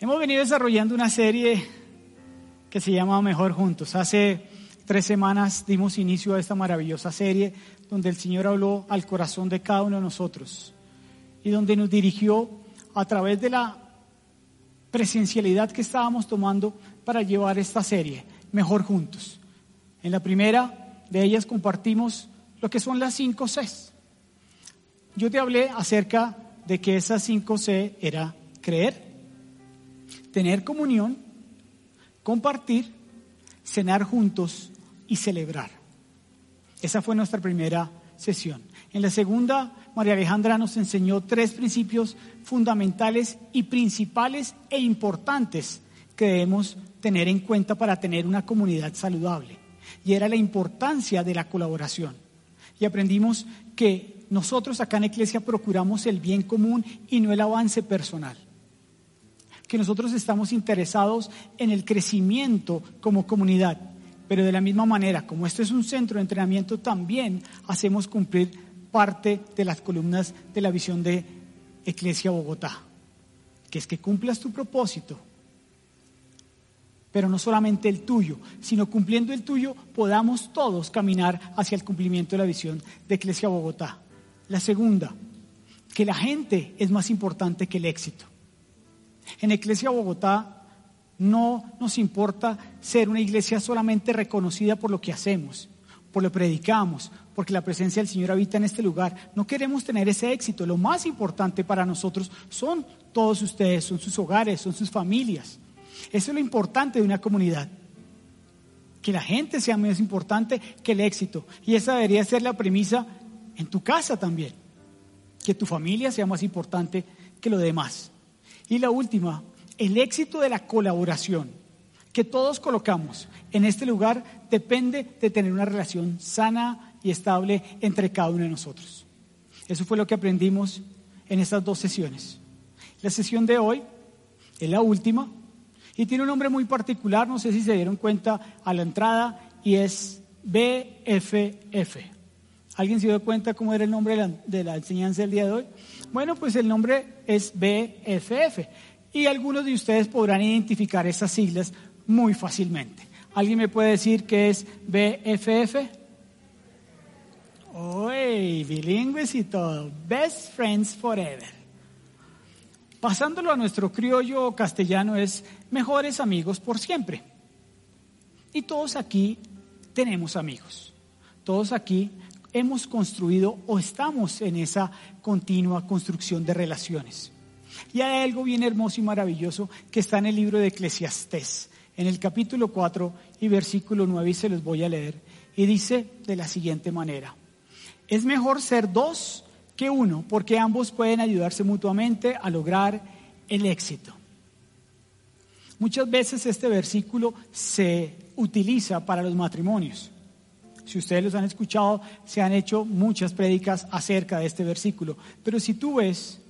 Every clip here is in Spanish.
Hemos venido desarrollando una serie que se llama Mejor Juntos. Hace tres semanas dimos inicio a esta maravillosa serie donde el Señor habló al corazón de cada uno de nosotros y donde nos dirigió a través de la presencialidad que estábamos tomando para llevar esta serie Mejor Juntos. En la primera de ellas compartimos lo que son las cinco Cs. Yo te hablé acerca de que esas cinco C era creer, tener comunión, compartir, cenar juntos y celebrar. Esa fue nuestra primera sesión. En la segunda, María Alejandra nos enseñó tres principios fundamentales y principales e importantes que debemos tener en cuenta para tener una comunidad saludable. Y era la importancia de la colaboración. Y aprendimos que nosotros acá en Iglesia procuramos el bien común y no el avance personal que nosotros estamos interesados en el crecimiento como comunidad. Pero de la misma manera, como esto es un centro de entrenamiento, también hacemos cumplir parte de las columnas de la visión de Iglesia Bogotá, que es que cumplas tu propósito, pero no solamente el tuyo, sino cumpliendo el tuyo podamos todos caminar hacia el cumplimiento de la visión de Iglesia Bogotá. La segunda, que la gente es más importante que el éxito. En Iglesia Bogotá no nos importa ser una iglesia solamente reconocida por lo que hacemos, por lo que predicamos, porque la presencia del Señor habita en este lugar. No queremos tener ese éxito. Lo más importante para nosotros son todos ustedes, son sus hogares, son sus familias. Eso es lo importante de una comunidad. Que la gente sea más importante que el éxito. Y esa debería ser la premisa en tu casa también. Que tu familia sea más importante que lo demás. Y la última, el éxito de la colaboración que todos colocamos en este lugar depende de tener una relación sana y estable entre cada uno de nosotros. Eso fue lo que aprendimos en estas dos sesiones. La sesión de hoy es la última y tiene un nombre muy particular, no sé si se dieron cuenta a la entrada, y es BFF. ¿Alguien se dio cuenta cómo era el nombre de la, enseñanza del día de hoy? Bueno, pues el nombre es BFF y algunos de ustedes podrán identificar esas siglas muy fácilmente. ¿Alguien me puede decir qué es BFF? ¡Uy! Bilingües y todo. Best Friends Forever. Pasándolo a nuestro criollo castellano es mejores amigos por siempre. Y todos aquí tenemos amigos. Todos aquí hemos construido o estamos en esa continua construcción de relaciones. Y hay algo bien hermoso y maravilloso que está en el libro de Eclesiastés, en el capítulo 4 y versículo 9, y se los voy a leer. Y dice de la siguiente manera, es mejor ser dos que uno, porque ambos pueden ayudarse mutuamente a lograr el éxito. Muchas veces este versículo se utiliza para los matrimonios. Si ustedes los han escuchado, se han hecho muchas prédicas acerca de este versículo. Pero si tú ves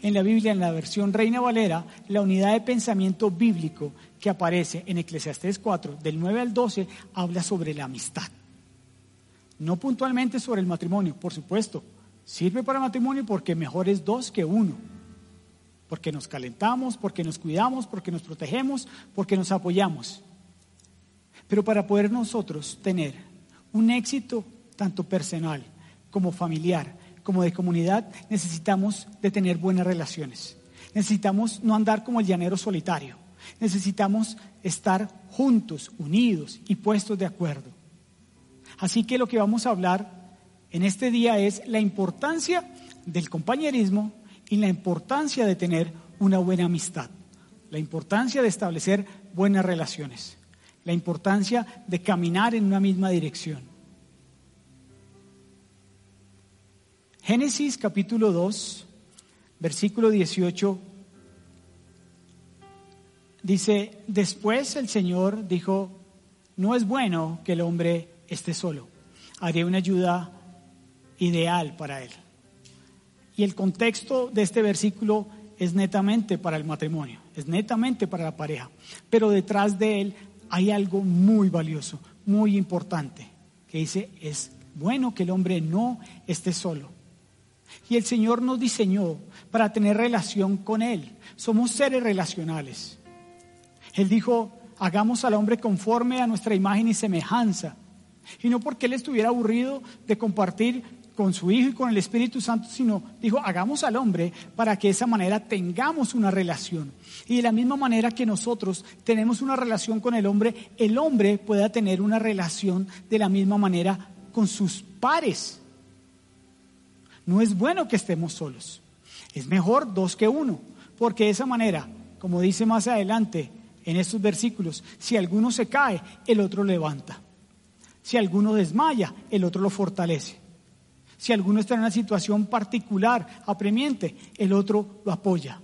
en la Biblia, en la versión Reina Valera, la unidad de pensamiento bíblico que aparece en Eclesiastés 4, del 9 al 12, habla sobre la amistad. No puntualmente sobre el matrimonio, por supuesto. Sirve para matrimonio porque mejor es dos que uno. Porque nos calentamos, porque nos cuidamos, porque nos protegemos, porque nos apoyamos. Pero para poder nosotros tener un éxito tanto personal como familiar, como de comunidad, necesitamos de tener buenas relaciones. Necesitamos no andar como el llanero solitario. Necesitamos estar juntos, unidos y puestos de acuerdo. Así que lo que vamos a hablar en este día es la importancia del compañerismo y la importancia de tener una buena amistad, la importancia de establecer buenas relaciones la importancia de caminar en una misma dirección. Génesis capítulo 2, versículo 18, dice, después el Señor dijo, no es bueno que el hombre esté solo, haré una ayuda ideal para él. Y el contexto de este versículo es netamente para el matrimonio, es netamente para la pareja, pero detrás de él hay algo muy valioso, muy importante, que dice, es bueno que el hombre no esté solo. Y el Señor nos diseñó para tener relación con Él. Somos seres relacionales. Él dijo, hagamos al hombre conforme a nuestra imagen y semejanza. Y no porque Él estuviera aburrido de compartir con su Hijo y con el Espíritu Santo, sino dijo, hagamos al hombre para que de esa manera tengamos una relación. Y de la misma manera que nosotros tenemos una relación con el hombre, el hombre pueda tener una relación de la misma manera con sus pares. No es bueno que estemos solos. Es mejor dos que uno, porque de esa manera, como dice más adelante en estos versículos, si alguno se cae, el otro levanta. Si alguno desmaya, el otro lo fortalece. Si alguno está en una situación particular, apremiente, el otro lo apoya.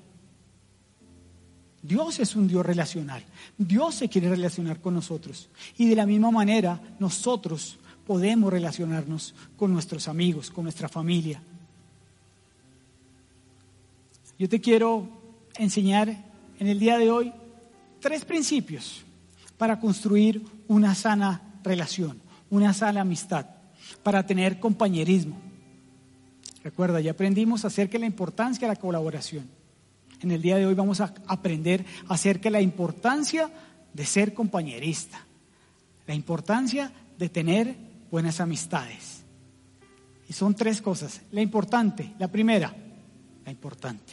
Dios es un Dios relacional. Dios se quiere relacionar con nosotros. Y de la misma manera, nosotros podemos relacionarnos con nuestros amigos, con nuestra familia. Yo te quiero enseñar en el día de hoy tres principios para construir una sana relación, una sana amistad, para tener compañerismo. Recuerda, ya aprendimos acerca de la importancia de la colaboración. En el día de hoy vamos a aprender acerca de la importancia de ser compañerista, la importancia de tener buenas amistades. Y son tres cosas. La importante, la primera, la importante.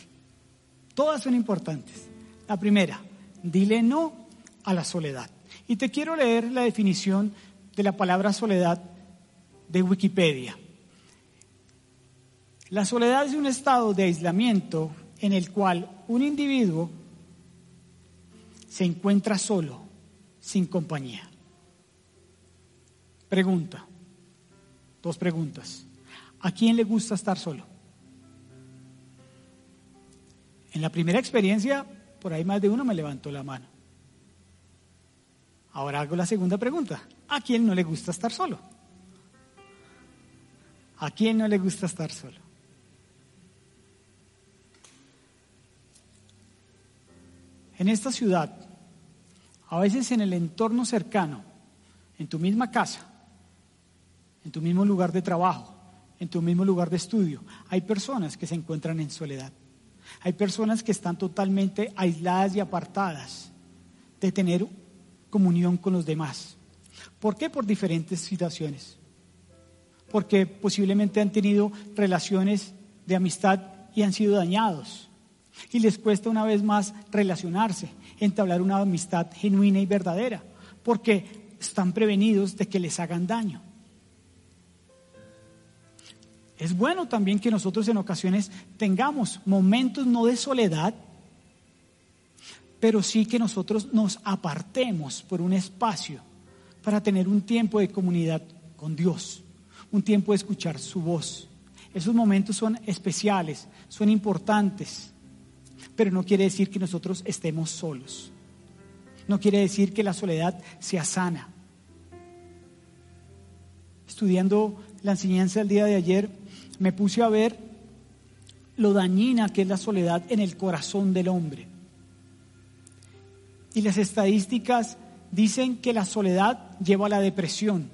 Todas son importantes. La primera, dile no a la soledad. Y te quiero leer la definición de la palabra soledad de Wikipedia. La soledad es un estado de aislamiento en el cual un individuo se encuentra solo, sin compañía. Pregunta, dos preguntas. ¿A quién le gusta estar solo? En la primera experiencia, por ahí más de uno me levantó la mano. Ahora hago la segunda pregunta. ¿A quién no le gusta estar solo? ¿A quién no le gusta estar solo? En esta ciudad, a veces en el entorno cercano, en tu misma casa, en tu mismo lugar de trabajo, en tu mismo lugar de estudio, hay personas que se encuentran en soledad. Hay personas que están totalmente aisladas y apartadas de tener comunión con los demás. ¿Por qué? Por diferentes situaciones. Porque posiblemente han tenido relaciones de amistad y han sido dañados y les cuesta una vez más relacionarse, entablar una amistad genuina y verdadera, porque están prevenidos de que les hagan daño. Es bueno también que nosotros en ocasiones tengamos momentos no de soledad, pero sí que nosotros nos apartemos por un espacio para tener un tiempo de comunidad con Dios, un tiempo de escuchar su voz. Esos momentos son especiales, son importantes pero no quiere decir que nosotros estemos solos. No quiere decir que la soledad sea sana. Estudiando la enseñanza del día de ayer, me puse a ver lo dañina que es la soledad en el corazón del hombre. Y las estadísticas dicen que la soledad lleva a la depresión,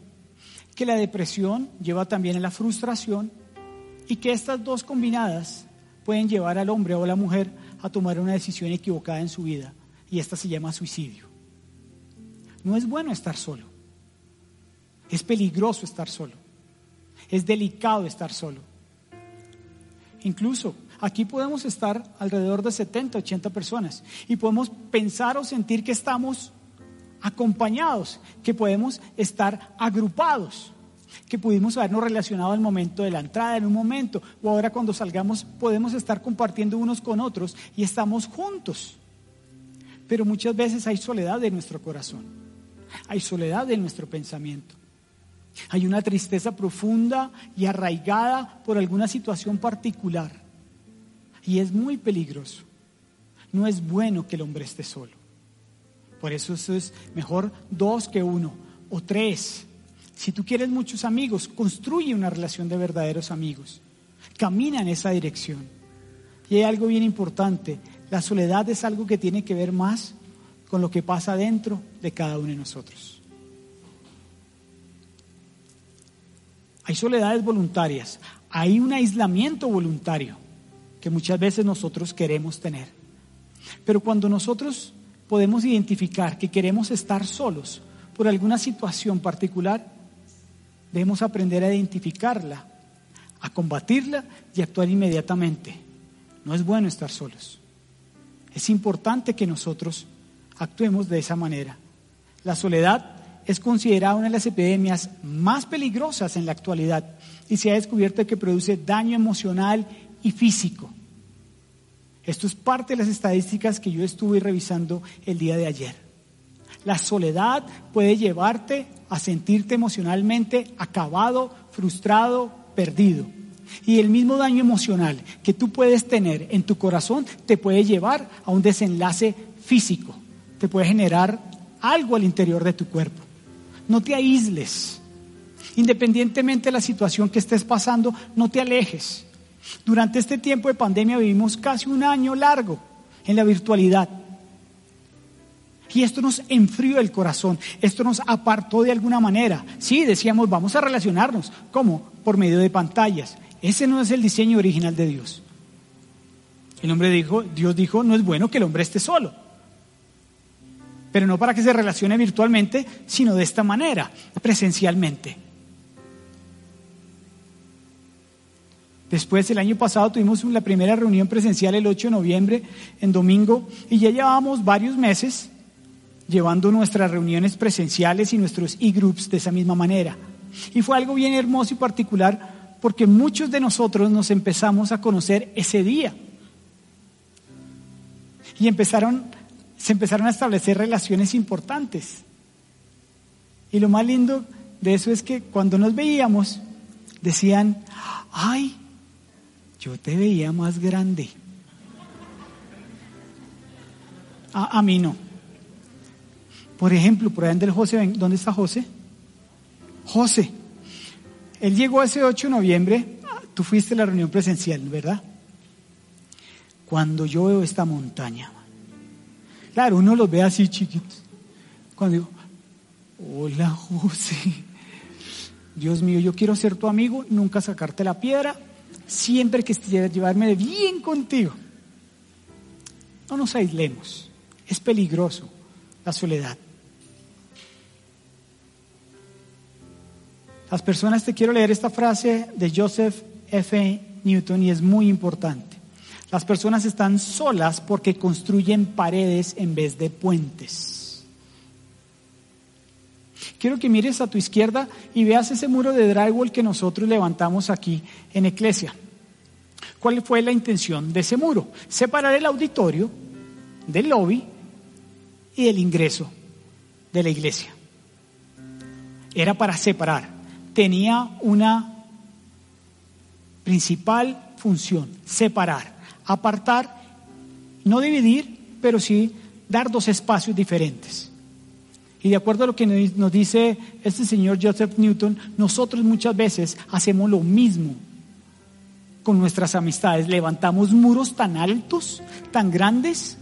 que la depresión lleva también a la frustración y que estas dos combinadas pueden llevar al hombre o a la mujer a tomar una decisión equivocada en su vida y esta se llama suicidio. No es bueno estar solo. Es peligroso estar solo. Es delicado estar solo. Incluso aquí podemos estar alrededor de 70, 80 personas y podemos pensar o sentir que estamos acompañados, que podemos estar agrupados que pudimos habernos relacionado al momento de la entrada, en un momento, o ahora cuando salgamos podemos estar compartiendo unos con otros y estamos juntos. Pero muchas veces hay soledad en nuestro corazón, hay soledad en nuestro pensamiento. Hay una tristeza profunda y arraigada por alguna situación particular. Y es muy peligroso. No es bueno que el hombre esté solo. Por eso es mejor dos que uno o tres si tú quieres muchos amigos, construye una relación de verdaderos amigos. Camina en esa dirección. Y hay algo bien importante. La soledad es algo que tiene que ver más con lo que pasa dentro de cada uno de nosotros. Hay soledades voluntarias. hay un aislamiento voluntario que muchas veces nosotros queremos tener. Pero cuando nosotros podemos identificar que queremos estar solos por alguna situación particular, debemos aprender a identificarla, a combatirla y actuar inmediatamente. No es bueno estar solos. Es importante que nosotros actuemos de esa manera. La soledad es considerada una de las epidemias más peligrosas en la actualidad y se ha descubierto que produce daño emocional y físico. Esto es parte de las estadísticas que yo estuve revisando el día de ayer. La soledad puede llevarte a sentirte emocionalmente acabado, frustrado, perdido. Y el mismo daño emocional que tú puedes tener en tu corazón te puede llevar a un desenlace físico, te puede generar algo al interior de tu cuerpo. No te aísles. Independientemente de la situación que estés pasando, no te alejes. Durante este tiempo de pandemia vivimos casi un año largo en la virtualidad. Y esto nos enfrió el corazón, esto nos apartó de alguna manera. Sí, decíamos, vamos a relacionarnos. ¿Cómo? Por medio de pantallas. Ese no es el diseño original de Dios. El hombre dijo, Dios dijo, no es bueno que el hombre esté solo. Pero no para que se relacione virtualmente, sino de esta manera, presencialmente. Después, el año pasado tuvimos la primera reunión presencial el 8 de noviembre, en domingo, y ya llevábamos varios meses llevando nuestras reuniones presenciales y nuestros e-groups de esa misma manera. Y fue algo bien hermoso y particular porque muchos de nosotros nos empezamos a conocer ese día. Y empezaron, se empezaron a establecer relaciones importantes. Y lo más lindo de eso es que cuando nos veíamos, decían, ay, yo te veía más grande. A, a mí no. Por ejemplo, por ahí del José, ¿dónde está José? José. Él llegó ese 8 de noviembre, tú fuiste a la reunión presencial, ¿verdad? Cuando yo veo esta montaña, claro, uno los ve así chiquitos. Cuando digo, hola José, Dios mío, yo quiero ser tu amigo, nunca sacarte la piedra, siempre que llevarme bien contigo. No nos aislemos, es peligroso la soledad. Las personas, te quiero leer esta frase de Joseph F. Newton y es muy importante. Las personas están solas porque construyen paredes en vez de puentes. Quiero que mires a tu izquierda y veas ese muro de drywall que nosotros levantamos aquí en Iglesia. ¿Cuál fue la intención de ese muro? Separar el auditorio del lobby y del ingreso de la iglesia. Era para separar. Tenía una principal función, separar, apartar, no dividir, pero sí dar dos espacios diferentes. Y de acuerdo a lo que nos dice este señor Joseph Newton, nosotros muchas veces hacemos lo mismo con nuestras amistades. Levantamos muros tan altos, tan grandes,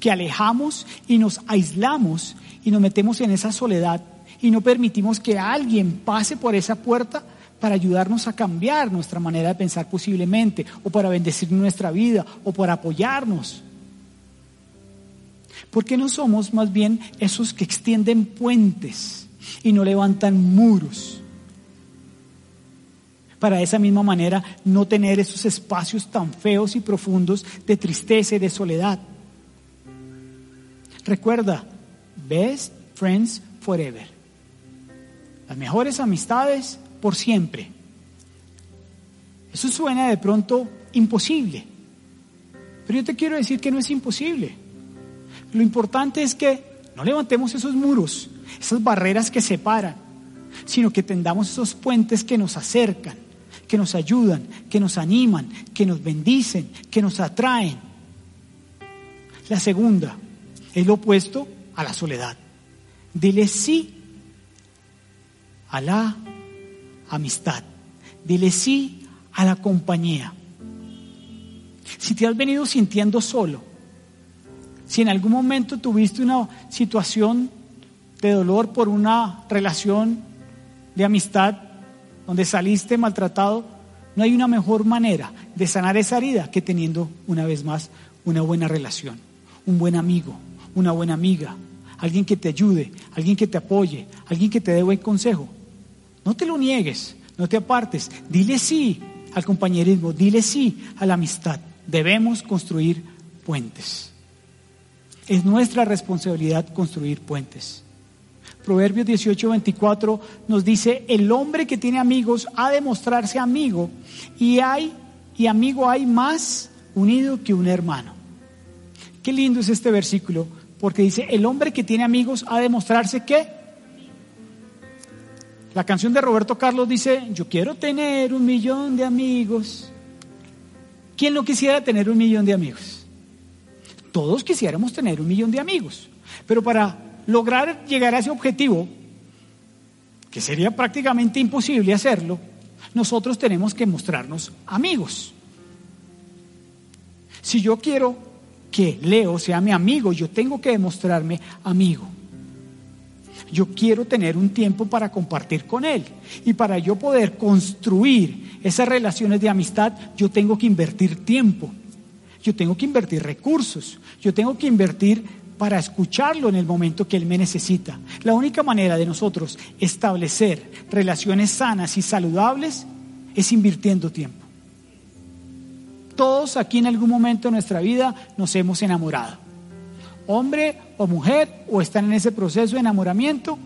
que alejamos y nos aislamos y nos metemos en esa soledad y no permitimos que alguien pase por esa puerta para ayudarnos a cambiar nuestra manera de pensar posiblemente, o para bendecir nuestra vida, o para apoyarnos. ¿Por qué no somos más bien esos que extienden puentes y no levantan muros? para de esa misma manera no tener esos espacios tan feos y profundos de tristeza y de soledad. Recuerda, best friends forever. Las mejores amistades por siempre. Eso suena de pronto imposible, pero yo te quiero decir que no es imposible. Lo importante es que no levantemos esos muros, esas barreras que separan, sino que tendamos esos puentes que nos acercan que nos ayudan, que nos animan, que nos bendicen, que nos atraen. La segunda es lo opuesto a la soledad. Dile sí a la amistad. Dile sí a la compañía. Si te has venido sintiendo solo, si en algún momento tuviste una situación de dolor por una relación de amistad donde saliste maltratado, No hay una mejor manera de sanar esa herida que teniendo una vez más una buena relación, un buen amigo, una buena amiga, alguien que te ayude, alguien que te apoye, alguien que te dé buen consejo. No te lo niegues, no te apartes, dile sí al compañerismo, dile sí a la amistad. Debemos construir puentes. Es nuestra responsabilidad construir puentes. Proverbios 18, 24 nos dice, el hombre que tiene amigos ha de mostrarse amigo y hay, y amigo hay más unido que un hermano. Qué lindo es este versículo, porque dice, el hombre que tiene amigos ha de mostrarse que la canción de Roberto Carlos dice, yo quiero tener un millón de amigos. ¿Quién no quisiera tener un millón de amigos? Todos quisiéramos tener un millón de amigos, pero para lograr llegar a ese objetivo, que sería prácticamente imposible hacerlo, nosotros tenemos que mostrarnos amigos. Si yo quiero que Leo sea mi amigo, yo tengo que demostrarme amigo. Yo quiero tener un tiempo para compartir con él. Y para yo poder construir esas relaciones de amistad, yo tengo que invertir tiempo. Yo tengo que invertir recursos. Yo tengo que invertir para escucharlo en el momento que Él me necesita. La única manera de nosotros establecer relaciones sanas y saludables es invirtiendo tiempo. Todos aquí en algún momento de nuestra vida nos hemos enamorado. Hombre o mujer o están en ese proceso de enamoramiento.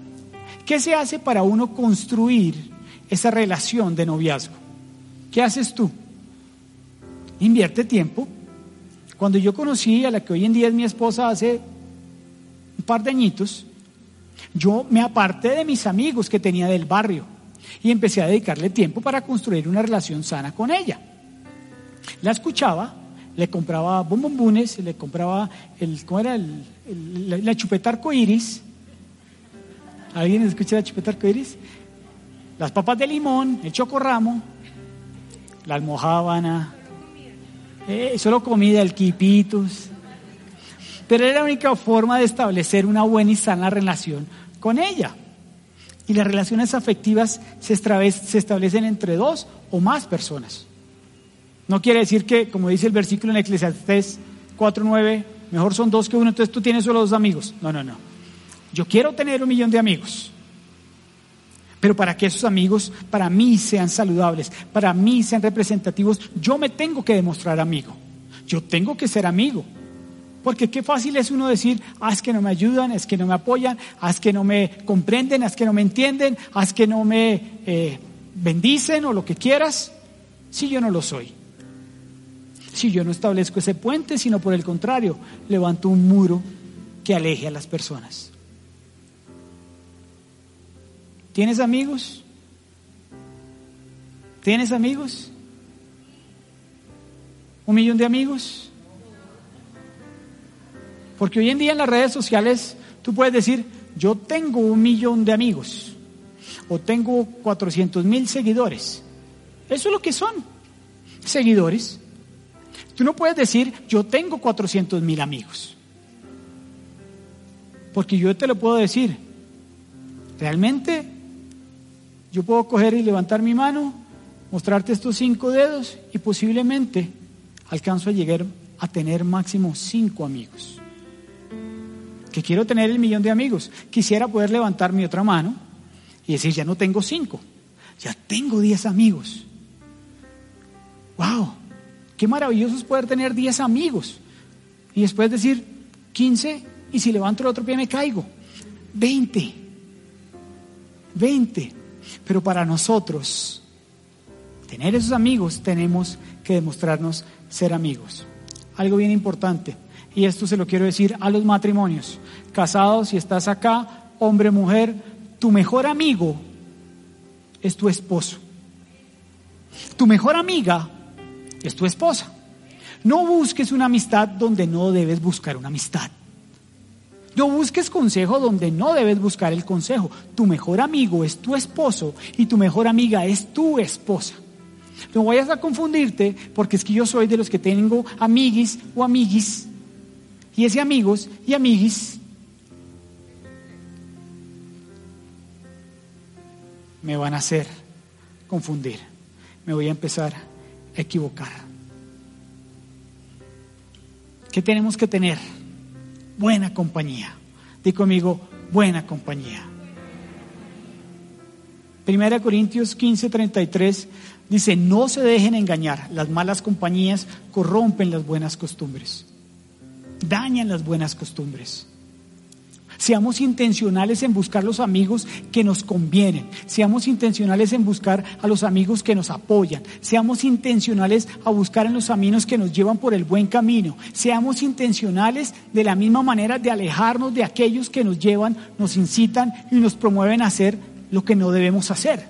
¿Qué se hace para uno construir esa relación de noviazgo? ¿Qué haces tú? Invierte tiempo. Cuando yo conocí a la que hoy en día es mi esposa hace un par de añitos, yo me aparté de mis amigos que tenía del barrio y empecé a dedicarle tiempo para construir una relación sana con ella. La escuchaba, le compraba bombombunes, le compraba el, ¿cómo era? El, la, chupeta arcoíris. ¿Alguien escucha la chupeta arcoíris? Las papas de limón, el chocorramo, la almohábana, eh, solo comida, el quipitos. Pero era la única forma de establecer una buena y sana relación con ella. Y las relaciones afectivas se, establecen entre dos o más personas. No quiere decir que, como dice el versículo en Eclesiastés 4.9, mejor son dos que uno, entonces tú tienes solo dos amigos. No, no, no. Yo quiero tener un millón de amigos. Pero para que esos amigos para mí sean saludables, para mí sean representativos, yo me tengo que demostrar amigo. Yo tengo que ser amigo. Porque qué fácil es uno decir, es que no me ayudan, es que no me apoyan, es que no me comprenden, es que no me entienden, es que no me eh, bendicen o lo que quieras, si yo no lo soy. Si yo no establezco ese puente, sino por el contrario, levanto un muro que aleje a las personas. ¿Tienes amigos? ¿Tienes amigos? ¿Un millón de amigos? Porque hoy en día en las redes sociales tú puedes decir, yo tengo un millón de amigos o tengo 400 mil seguidores. Eso es lo que son, seguidores. Tú no puedes decir, yo tengo 400 mil amigos. Porque yo te lo puedo decir. Realmente yo puedo coger y levantar mi mano, mostrarte estos cinco dedos y posiblemente alcanzo a llegar a tener máximo cinco amigos que quiero tener el millón de amigos. Quisiera poder levantar mi otra mano y decir, ya no tengo cinco, ya tengo diez amigos. ¡Wow! Qué maravilloso es poder tener diez amigos. Y después decir, quince, y si levanto el otro pie me caigo. Veinte. Veinte. Pero para nosotros, tener esos amigos, tenemos que demostrarnos ser amigos. Algo bien importante y esto se lo quiero decir a los matrimonios, casados, si estás acá, hombre, mujer, tu mejor amigo es tu esposo. Tu mejor amiga es tu esposa. No busques una amistad donde no debes buscar una amistad. No busques consejo donde no debes buscar el consejo. Tu mejor amigo es tu esposo y tu mejor amiga es tu esposa. No vayas a confundirte porque es que yo soy de los que tengo amiguis o amiguis y ese amigos y amiguis me van a hacer confundir. me voy a empezar equivocar. ¿Qué tenemos que tener? Buena compañía. Di conmigo, buena compañía. Primera Corintios 15, 33 dice, no se dejen engañar, las malas compañías corrompen las buenas costumbres, dañan las buenas costumbres. Seamos intencionales en buscar los amigos que nos convienen. Seamos intencionales en buscar a los amigos que nos apoyan. Seamos intencionales a buscar en los amigos que nos llevan por el buen camino. Seamos intencionales de la misma manera de alejarnos de aquellos que nos llevan, nos incitan y nos promueven a hacer lo que no debemos hacer.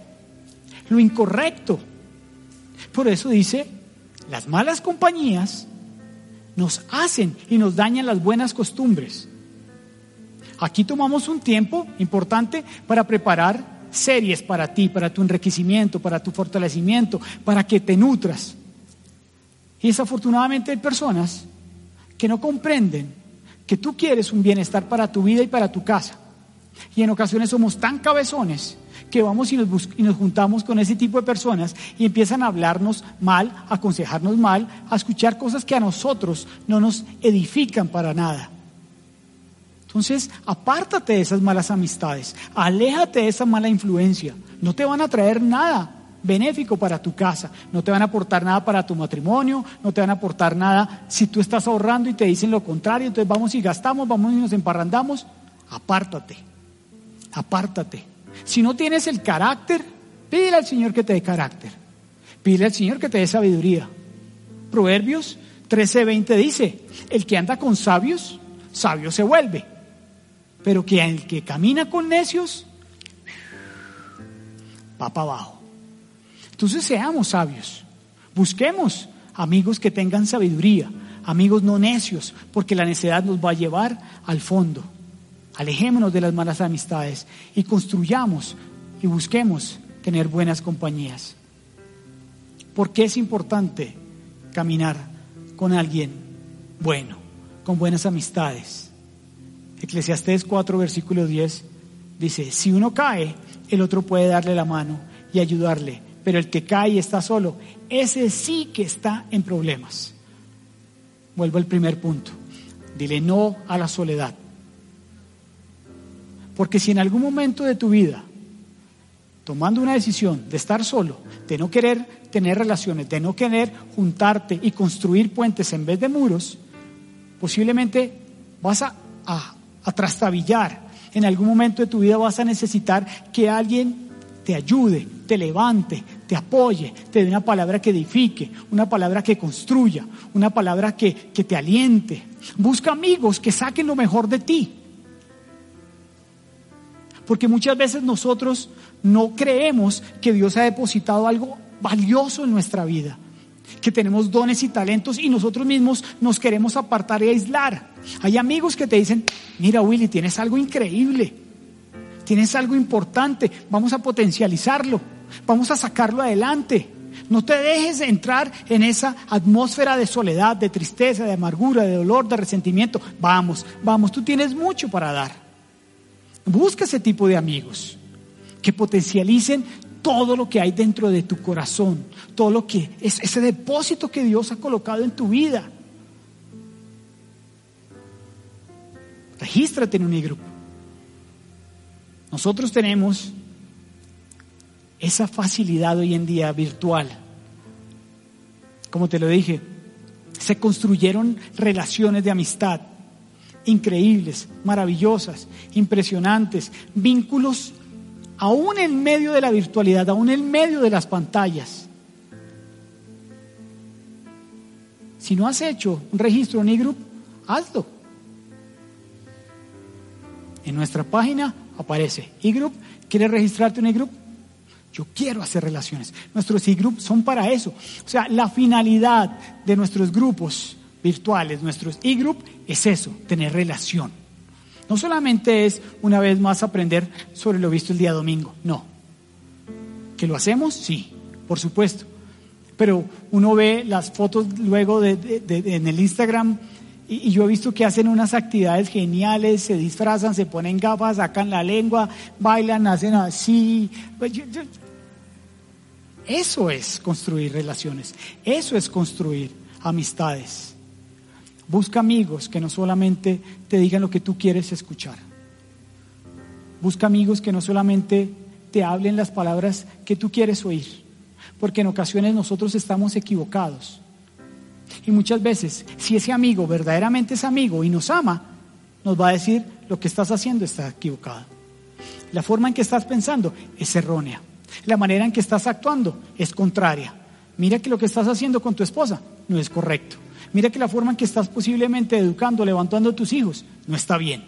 Lo incorrecto. Por eso dice, las malas compañías nos hacen y nos dañan las buenas costumbres. Aquí tomamos un tiempo importante para preparar series para ti, para tu enriquecimiento, para tu fortalecimiento, para que te nutras. Y desafortunadamente hay personas que no comprenden que tú quieres un bienestar para tu vida y para tu casa. Y en ocasiones somos tan cabezones que vamos y nos, y nos, juntamos con ese tipo de personas y empiezan a hablarnos mal, a aconsejarnos mal, a escuchar cosas que a nosotros no nos edifican para nada. Entonces, apártate de esas malas amistades, aléjate de esa mala influencia. No te van a traer nada benéfico para tu casa, no te van a aportar nada para tu matrimonio, no te van a aportar nada si tú estás ahorrando y te dicen lo contrario, entonces vamos y gastamos, vamos y nos emparrandamos. Apártate, apártate. Si no tienes el carácter, pídele al Señor que te dé carácter, pídele al Señor que te dé sabiduría. Proverbios 13:20 dice, el que anda con sabios, sabio se vuelve pero que el que camina con necios va para abajo. Entonces seamos sabios, busquemos amigos que tengan sabiduría, amigos no necios, porque la necedad nos va a llevar al fondo. Alejémonos de las malas amistades y construyamos y busquemos tener buenas compañías. Porque es importante caminar con alguien bueno, con buenas amistades. Eclesiastés 4, versículo 10 dice, si uno cae, el otro puede darle la mano y ayudarle, pero el que cae y está solo, ese sí que está en problemas. Vuelvo al primer punto. Dile no a la soledad. Porque si en algún momento de tu vida, tomando una decisión de estar solo, de no querer tener relaciones, de no querer juntarte y construir puentes en vez de muros, posiblemente vas a, a a trastabillar. En algún momento de tu vida vas a necesitar que alguien te ayude, te levante, te apoye, te dé una palabra que edifique, una palabra que construya, una palabra que, que te aliente. Busca amigos que saquen lo mejor de ti. Porque muchas veces nosotros no creemos que Dios ha depositado algo valioso en nuestra vida que tenemos dones y talentos y nosotros mismos nos queremos apartar y aislar. Hay amigos que te dicen, mira Willy, tienes algo increíble, tienes algo importante, vamos a potencializarlo, vamos a sacarlo adelante. No te dejes entrar en esa atmósfera de soledad, de tristeza, de amargura, de dolor, de resentimiento. Vamos, vamos, tú tienes mucho para dar. Busca ese tipo de amigos que potencialicen todo lo que hay dentro de tu corazón, todo lo que es ese depósito que Dios ha colocado en tu vida. Regístrate en un e-group. Nosotros tenemos esa facilidad hoy en día virtual. Como te lo dije, se construyeron relaciones de amistad increíbles, maravillosas, impresionantes, vínculos aún en medio de la virtualidad, aún en medio de las pantallas. Si no has hecho un registro en eGroup, hazlo. En nuestra página aparece eGroup. ¿Quieres registrarte en eGroup? Yo quiero hacer relaciones. Nuestros eGroup son para eso. O sea, la finalidad de nuestros grupos virtuales, nuestros eGroup, es eso, tener relación. No solamente es una vez más aprender sobre lo visto el día domingo, no. ¿Que lo hacemos? Sí, por supuesto. Pero uno ve las fotos luego de, en el Instagram y, yo he visto que hacen unas actividades geniales, se disfrazan, se ponen gafas, sacan la lengua, bailan, hacen así. Pues Eso es construir relaciones. Eso es construir amistades. Busca amigos que no solamente te digan lo que tú quieres escuchar. Busca amigos que no solamente te hablen las palabras que tú quieres oír. Porque en ocasiones nosotros estamos equivocados. Y muchas veces, si ese amigo verdaderamente es amigo y nos ama, nos va a decir lo que estás haciendo está equivocado. La forma en que estás pensando es errónea. La manera en que estás actuando es contraria. Mira que lo que estás haciendo con tu esposa no es correcto. Mira que la forma en que estás posiblemente educando, levantando a tus hijos, no está bien.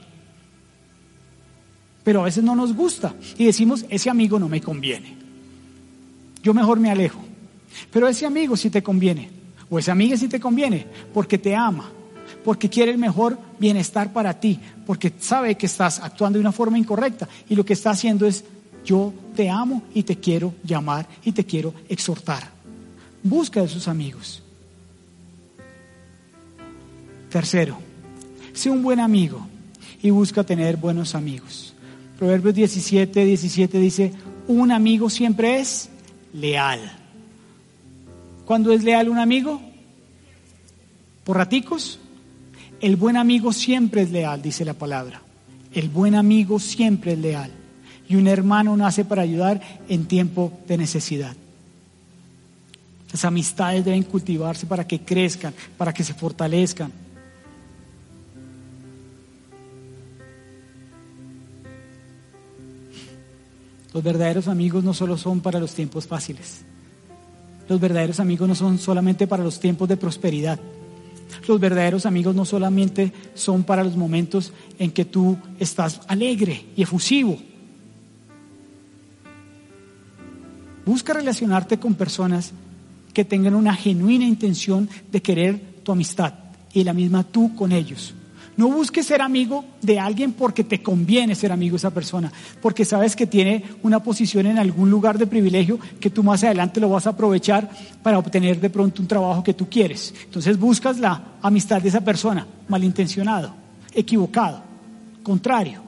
Pero a veces no nos gusta y decimos, ese amigo no me conviene. Yo mejor me alejo. Pero ese amigo sí te conviene. O esa amiga sí te conviene porque te ama, porque quiere el mejor bienestar para ti, porque sabe que estás actuando de una forma incorrecta y lo que está haciendo es yo te amo y te quiero llamar y te quiero exhortar. Busca de sus amigos. Tercero, sé un buen amigo y busca tener buenos amigos. Proverbios 17, 17 dice, un amigo siempre es leal. ¿Cuándo es leal un amigo? ¿Por raticos? El buen amigo siempre es leal, dice la palabra. El buen amigo siempre es leal y un hermano nace para ayudar en tiempo de necesidad. Las amistades deben cultivarse para que crezcan, para que se fortalezcan. Los verdaderos amigos no solo son para los tiempos fáciles. Los verdaderos amigos no son solamente para los tiempos de prosperidad. Los verdaderos amigos no solamente son para los momentos en que tú estás alegre y efusivo. Busca relacionarte con personas que tengan una genuina intención de querer tu amistad y la misma tú con ellos. No busques ser amigo de alguien porque te conviene ser amigo de esa persona, porque sabes que tiene una posición en algún lugar de privilegio que tú más adelante lo vas a aprovechar para obtener de pronto un trabajo que tú quieres. Entonces buscas la amistad de esa persona, malintencionado, equivocado, contrario.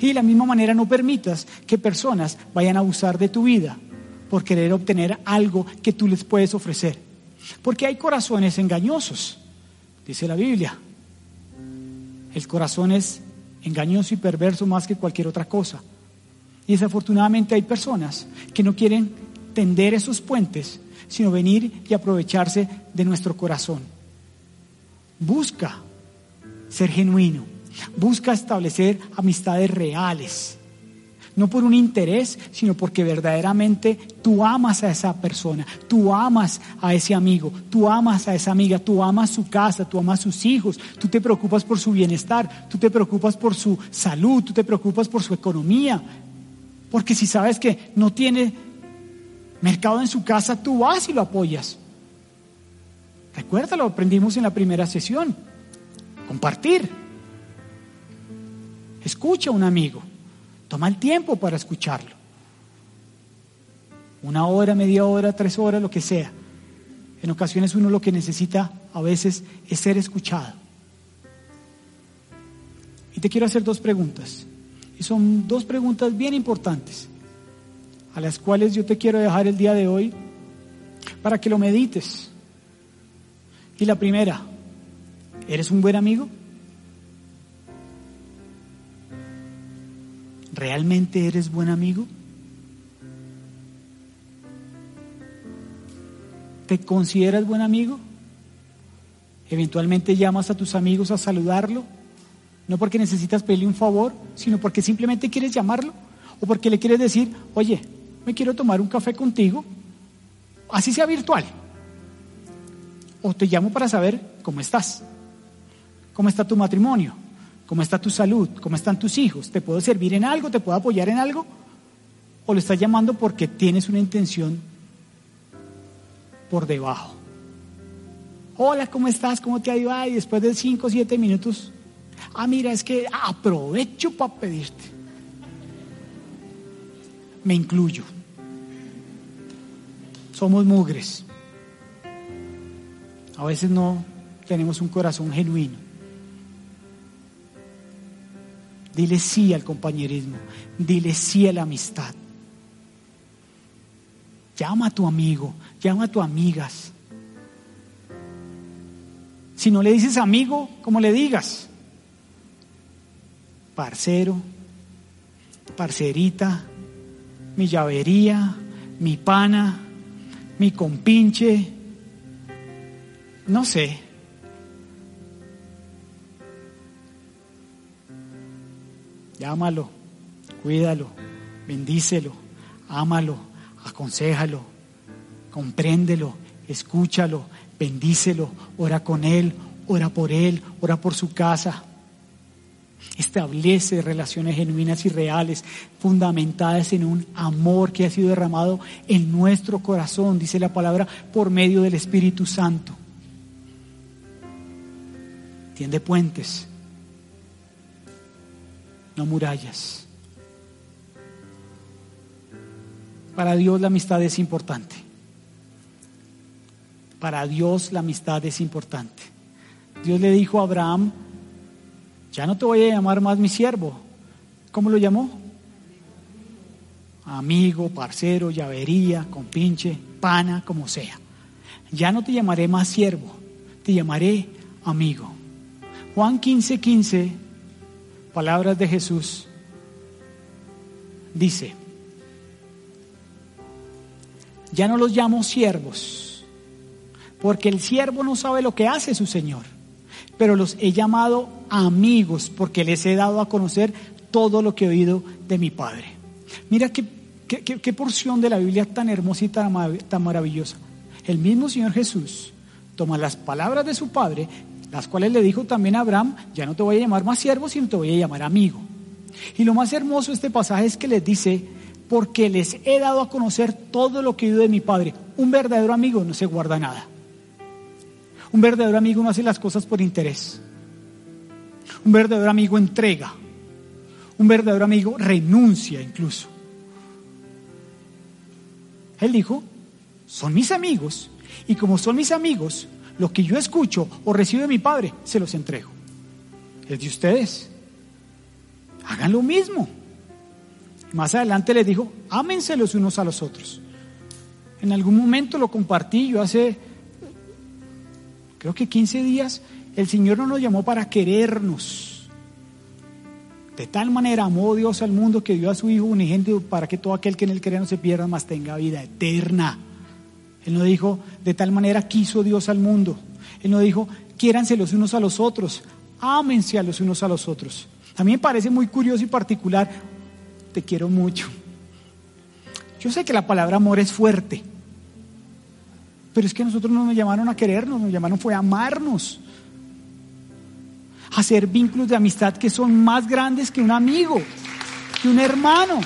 Y de la misma manera no permitas que personas vayan a abusar de tu vida, por querer obtener algo que tú les puedes ofrecer. Porque hay corazones engañosos, dice la Biblia. El corazón es engañoso y perverso más que cualquier otra cosa. Y desafortunadamente hay personas que no quieren tender esos puentes, sino venir y aprovecharse de nuestro corazón. Busca ser genuino, busca establecer amistades reales no por un interés, sino porque verdaderamente tú amas a esa persona, tú amas a ese amigo, tú amas a esa amiga, tú amas su casa, tú amas sus hijos, tú te preocupas por su bienestar, tú te preocupas por su salud, tú te preocupas por su economía. Porque si sabes que no tiene mercado en su casa, tú vas y lo apoyas. Recuerda, lo aprendimos en la primera sesión. Compartir. Escucha a un amigo. Toma el tiempo para escucharlo. Una hora, media hora, tres horas, lo que sea. En ocasiones uno lo que necesita a veces es ser escuchado. Y te quiero hacer dos preguntas. Y son dos preguntas bien importantes, a las cuales yo te quiero dejar el día de hoy para que lo medites. Y la primera, ¿eres un buen amigo? ¿Realmente eres buen amigo? ¿Te consideras buen amigo? Eventualmente llamas a tus amigos a saludarlo, no porque necesitas pedirle un favor, sino porque simplemente quieres llamarlo o porque le quieres decir, oye, me quiero tomar un café contigo, así sea virtual. O te llamo para saber cómo estás, cómo está tu matrimonio, ¿Cómo está tu salud? ¿Cómo están tus hijos? ¿Te puedo servir en algo? ¿Te puedo apoyar en algo? ¿O lo estás llamando porque tienes una intención por debajo? Hola, ¿cómo estás? ¿Cómo te ha ido? Y después de 5 o 7 minutos, ah, mira, es que aprovecho para pedirte. Me incluyo. Somos mugres. A veces no tenemos un corazón genuino. Dile sí al compañerismo. Dile sí a la amistad. Llama a tu amigo, llama a tu amigas. Si no le dices amigo, como le digas? Parcero, parcerita, mi llavería, mi pana, mi compinche, no sé. Llámalo, cuídalo, bendícelo, ámalo, aconsejalo, compréndelo, escúchalo, bendícelo, ora con él, ora por él, ora por su casa. Establece relaciones genuinas y reales, fundamentadas en un amor que ha sido derramado en nuestro corazón, dice la palabra, por medio del Espíritu Santo. Tiende puentes, no murallas. Para Dios la amistad es importante. Para Dios la amistad es importante. Dios le dijo a Abraham, ya no te voy a llamar más mi siervo. ¿Cómo lo llamó? Amigo, parcero, llavería, compinche, pana, como sea. Ya no te llamaré más siervo, te llamaré amigo. Juan 15, 15, palabras de Jesús, dice, ya no los llamo siervos, porque el siervo no sabe lo que hace su Señor pero los he llamado amigos porque les he dado a conocer todo lo que he oído de mi Padre. Mira qué, qué, porción de la Biblia tan hermosa y tan, tan maravillosa. El mismo Señor Jesús toma las palabras de su Padre, las cuales le dijo también a Abraham, ya no te voy a llamar más siervo, sino te voy a llamar amigo. Y lo más hermoso de este pasaje es que les dice, porque les he dado a conocer todo lo que he oído de mi Padre. Un verdadero amigo no se guarda nada. Un verdadero amigo no hace las cosas por interés. Un verdadero amigo entrega. Un verdadero amigo renuncia incluso. Él dijo, son mis amigos y como son mis amigos, lo que yo escucho o recibo de mi padre, se los entrego. Es de ustedes. Hagan lo mismo. Más adelante les dijo, ámense los unos a los otros. En algún momento lo compartí yo hace creo que 15 días, el Señor no nos llamó para querernos. De tal manera amó Dios al mundo que dio a su Hijo unigénito para que todo aquel que en él cree no se pierda, mas tenga vida eterna. Él no dijo, de tal manera quiso Dios al mundo. Él no dijo, quiéranse los unos a los otros, ámense a los unos a los otros. A mí me parece muy curioso y particular, te quiero mucho. Yo sé que la palabra amor es fuerte, pero es que nosotros no nos llamaron a querernos, nos llamaron fue a amarnos. A hacer vínculos de amistad que son más grandes que un amigo, que un hermano.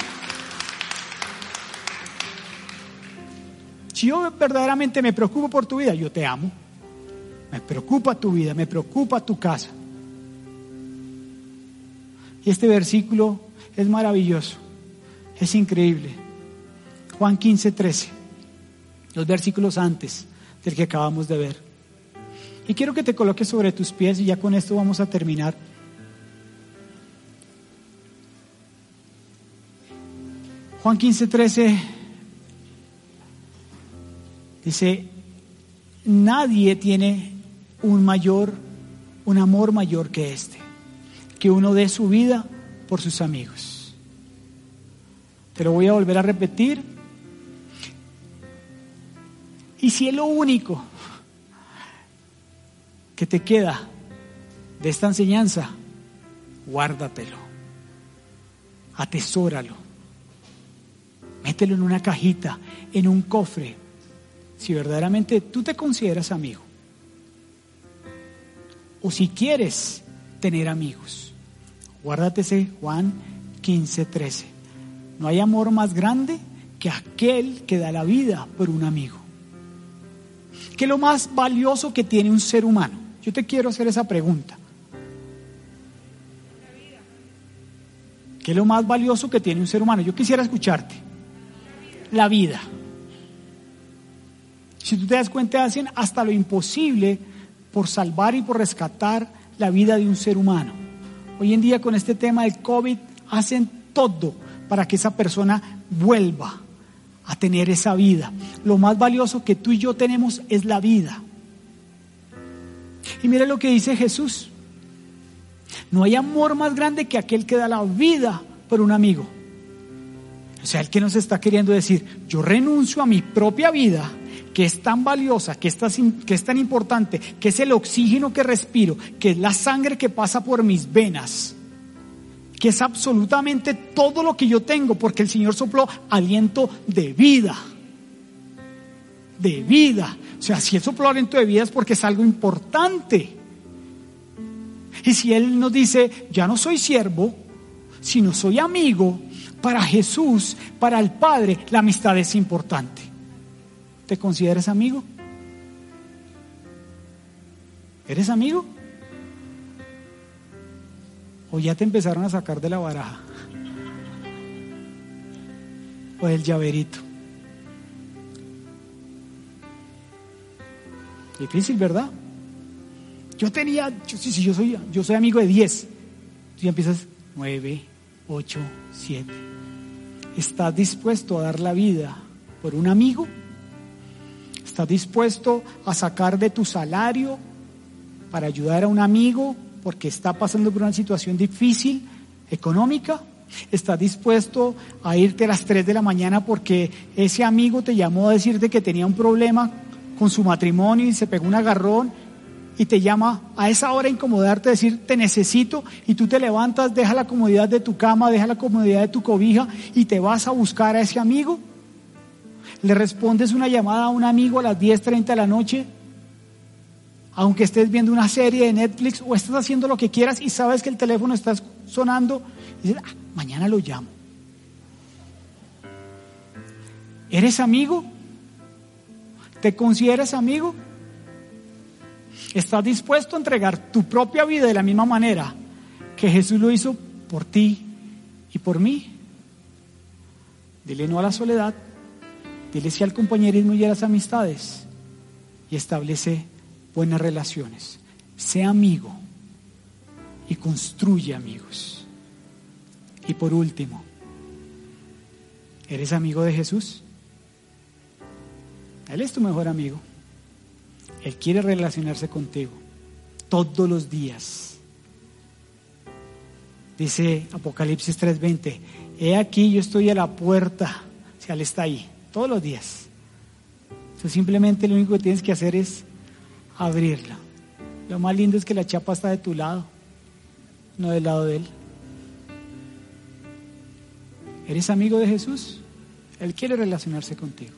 Si yo verdaderamente me preocupo por tu vida, yo te amo. Me preocupa tu vida, me preocupa tu casa. Y este versículo es maravilloso, es increíble. Juan 15, 13 los versículos antes del que acabamos de ver. Y quiero que te coloques sobre tus pies y ya con esto vamos a terminar. Juan 15, 13 dice, nadie tiene un mayor, un amor mayor que este, que uno dé su vida por sus amigos. Te lo voy a volver a repetir y si es lo único que te queda de esta enseñanza, guárdatelo, atesóralo, mételo en una cajita, en un cofre, si verdaderamente tú te consideras amigo. O si quieres tener amigos, guárdatese Juan 15, 13. No hay amor más grande que aquel que da la vida por un amigo. ¿Qué es lo más valioso que tiene un ser humano? Yo te quiero hacer esa pregunta. ¿Qué es lo más valioso que tiene un ser humano? Yo quisiera escucharte. La vida. Si tú te das cuenta, hacen hasta lo imposible por salvar y por rescatar la vida de un ser humano. Hoy en día con este tema del COVID hacen todo para que esa persona vuelva a tener esa vida. Lo más valioso que tú y yo tenemos es la vida. Y mire lo que dice Jesús. No hay amor más grande que aquel que da la vida por un amigo. O sea, el que nos está queriendo decir, yo renuncio a mi propia vida, que es tan valiosa, que es tan, que es tan importante, que es el oxígeno que respiro, que es la sangre que pasa por mis venas, que es absolutamente todo lo que yo tengo, porque el Señor sopló aliento de vida. De vida. O sea, si Él sopló aliento de vida es porque es algo importante. Y si Él nos dice, ya no soy siervo, sino soy amigo, para Jesús, para el Padre, la amistad es importante. ¿Te consideras amigo? ¿Eres amigo? ¿O ya te empezaron a sacar de la baraja? ¿O del llaverito? Difícil, ¿verdad? Yo tenía, yo, sí, sí, yo soy, yo soy amigo de 10. Tú ya empiezas 9, 8, 7. ¿Estás dispuesto a dar la vida por un amigo? ¿Estás dispuesto a sacar de tu salario para ayudar a un amigo porque está pasando por una situación difícil económica? ¿Estás dispuesto a irte a las 3 de la mañana porque ese amigo te llamó a decirte que tenía un problema con su matrimonio y se pegó un agarrón y te llama a esa hora a incomodarte, decir te necesito y tú te levantas, deja la comodidad de tu cama, deja la comodidad de tu cobija y te vas a buscar a ese amigo? ¿Le respondes una llamada a un amigo a las 10.30 de la noche? Aunque estés viendo una serie de Netflix o estás haciendo lo que quieras y sabes que el teléfono está sonando dices, ah, mañana lo llamo. ¿Eres amigo? ¿Te consideras amigo? ¿Estás dispuesto a entregar tu propia vida de la misma manera que Jesús lo hizo por ti y por mí? Dile no a la soledad, sí al compañerismo y a las amistades y establece buenas relaciones. Sé amigo y construye amigos. Y por último, ¿eres amigo de Jesús? Él es tu mejor amigo. Él quiere relacionarse contigo todos los días. Dice Apocalipsis 3:20, he aquí yo estoy a la puerta, o sea, Él está ahí, todos los días. Entonces simplemente lo único que tienes que hacer es abrirla. Lo más lindo es que la chapa está de tu lado, no del lado de Él. ¿Eres amigo de Jesús? Él quiere relacionarse contigo.